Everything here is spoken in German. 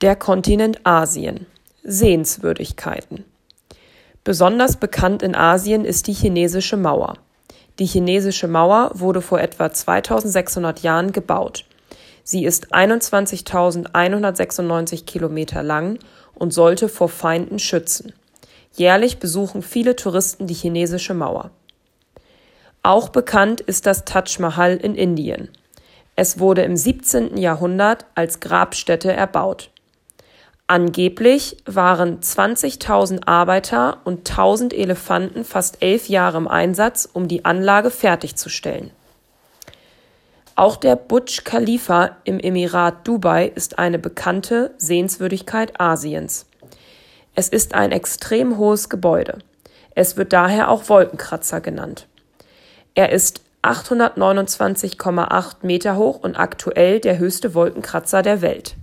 Der Kontinent Asien. Sehenswürdigkeiten. Besonders bekannt in Asien ist die chinesische Mauer. Die chinesische Mauer wurde vor etwa 2600 Jahren gebaut. Sie ist 21.196 Kilometer lang und sollte vor Feinden schützen. Jährlich besuchen viele Touristen die chinesische Mauer. Auch bekannt ist das Taj Mahal in Indien. Es wurde im 17. Jahrhundert als Grabstätte erbaut. Angeblich waren 20.000 Arbeiter und 1.000 Elefanten fast elf Jahre im Einsatz, um die Anlage fertigzustellen. Auch der Burj Khalifa im Emirat Dubai ist eine bekannte Sehenswürdigkeit Asiens. Es ist ein extrem hohes Gebäude. Es wird daher auch Wolkenkratzer genannt. Er ist 829,8 Meter hoch und aktuell der höchste Wolkenkratzer der Welt.